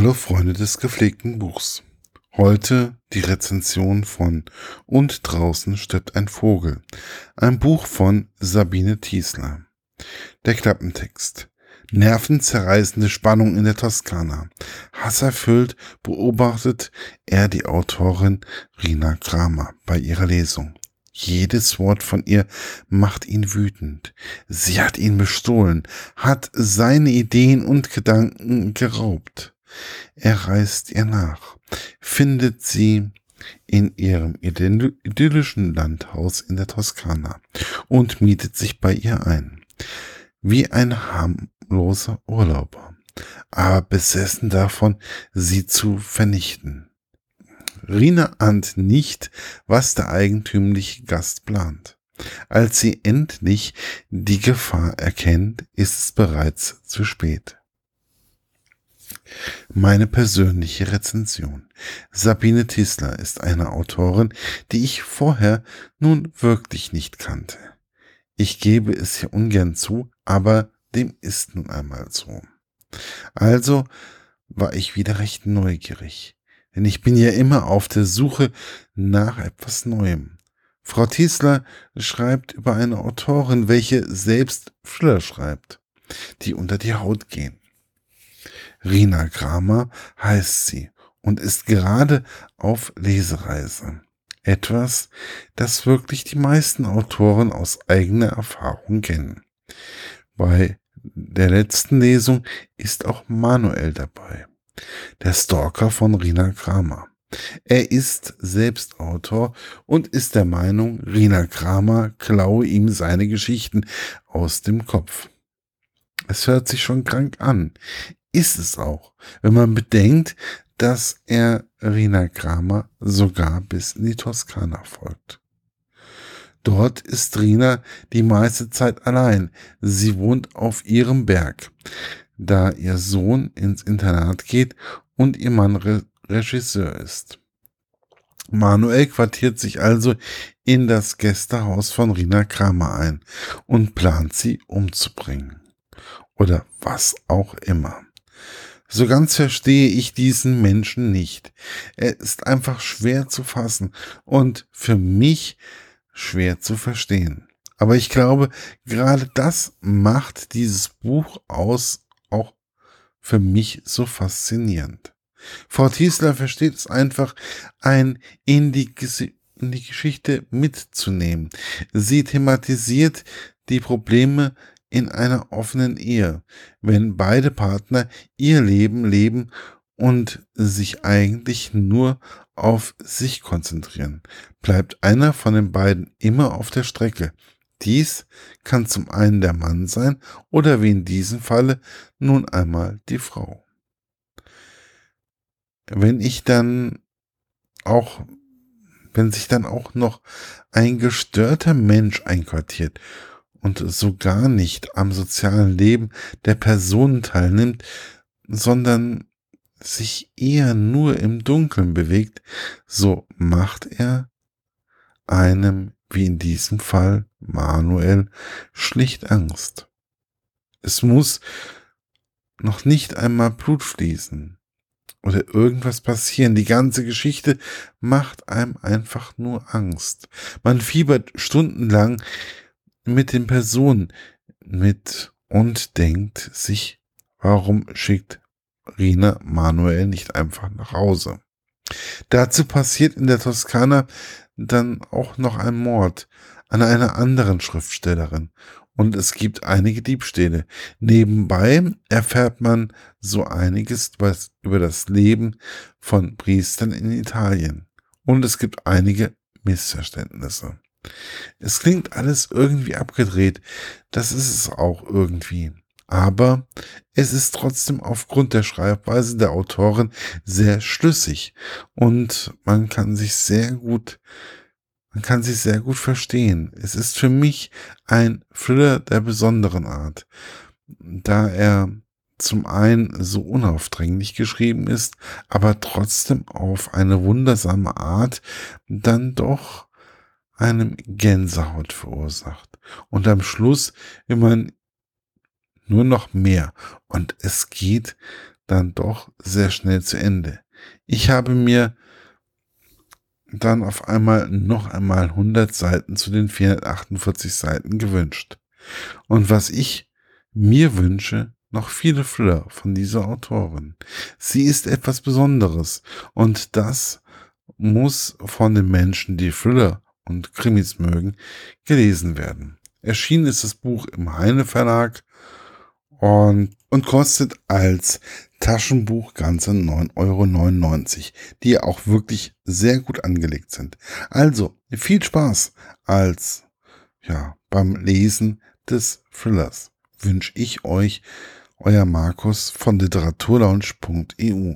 Hallo Freunde des gepflegten Buchs. Heute die Rezension von Und draußen stirbt ein Vogel. Ein Buch von Sabine Thiesler. Der Klappentext. Nervenzerreißende Spannung in der Toskana. Hasserfüllt beobachtet er die Autorin Rina Kramer bei ihrer Lesung. Jedes Wort von ihr macht ihn wütend. Sie hat ihn bestohlen, hat seine Ideen und Gedanken geraubt. Er reist ihr nach, findet sie in ihrem idyllischen Landhaus in der Toskana und mietet sich bei ihr ein. Wie ein harmloser Urlauber, aber besessen davon, sie zu vernichten. Rina ahnt nicht, was der eigentümliche Gast plant. Als sie endlich die Gefahr erkennt, ist es bereits zu spät. Meine persönliche Rezension. Sabine Tisler ist eine Autorin, die ich vorher nun wirklich nicht kannte. Ich gebe es hier ungern zu, aber dem ist nun einmal so. Also war ich wieder recht neugierig denn ich bin ja immer auf der Suche nach etwas Neuem. Frau Tiesler schreibt über eine Autorin, welche selbst Thriller schreibt, die unter die Haut gehen. Rina Kramer heißt sie und ist gerade auf Lesereise. Etwas, das wirklich die meisten Autoren aus eigener Erfahrung kennen. Bei der letzten Lesung ist auch Manuel dabei der Stalker von Rina Kramer. Er ist selbst Autor und ist der Meinung, Rina Kramer klaue ihm seine Geschichten aus dem Kopf. Es hört sich schon krank an. Ist es auch, wenn man bedenkt, dass er Rina Kramer sogar bis in die Toskana folgt. Dort ist Rina die meiste Zeit allein. Sie wohnt auf ihrem Berg da ihr Sohn ins Internat geht und ihr Mann Re Regisseur ist. Manuel quartiert sich also in das Gästehaus von Rina Kramer ein und plant sie umzubringen. Oder was auch immer. So ganz verstehe ich diesen Menschen nicht. Er ist einfach schwer zu fassen und für mich schwer zu verstehen. Aber ich glaube, gerade das macht dieses Buch aus auch für mich so faszinierend. Frau Tiesler versteht es einfach, ein in die, in die Geschichte mitzunehmen. Sie thematisiert die Probleme in einer offenen Ehe, wenn beide Partner ihr Leben leben und sich eigentlich nur auf sich konzentrieren, bleibt einer von den beiden immer auf der Strecke. Dies kann zum einen der Mann sein oder wie in diesem Falle nun einmal die Frau. Wenn ich dann auch, wenn sich dann auch noch ein gestörter Mensch einquartiert und so gar nicht am sozialen Leben der Personen teilnimmt, sondern sich eher nur im Dunkeln bewegt, so macht er einem wie in diesem Fall Manuel, schlicht Angst. Es muss noch nicht einmal Blut fließen oder irgendwas passieren. Die ganze Geschichte macht einem einfach nur Angst. Man fiebert stundenlang mit den Personen mit und denkt sich, warum schickt Rina Manuel nicht einfach nach Hause? Dazu passiert in der Toskana dann auch noch ein Mord an einer anderen Schriftstellerin und es gibt einige Diebstähle. Nebenbei erfährt man so einiges über das Leben von Priestern in Italien und es gibt einige Missverständnisse. Es klingt alles irgendwie abgedreht, das ist es auch irgendwie. Aber es ist trotzdem aufgrund der Schreibweise der Autorin sehr schlüssig und man kann sich sehr gut man kann sich sehr gut verstehen. Es ist für mich ein Thriller der besonderen Art, da er zum einen so unaufdringlich geschrieben ist, aber trotzdem auf eine wundersame Art dann doch einem Gänsehaut verursacht. Und am Schluss immer nur noch mehr. Und es geht dann doch sehr schnell zu Ende. Ich habe mir dann auf einmal noch einmal 100 Seiten zu den 448 Seiten gewünscht. Und was ich mir wünsche, noch viele Thriller von dieser Autorin. Sie ist etwas Besonderes und das muss von den Menschen, die Thriller und Krimis mögen, gelesen werden. Erschienen ist das Buch im Heine Verlag und, und kostet als Taschenbuch ganze 9,99 Euro, die auch wirklich sehr gut angelegt sind. Also viel Spaß als ja beim Lesen des Thrillers wünsche ich euch euer Markus von literaturlaunch.eu.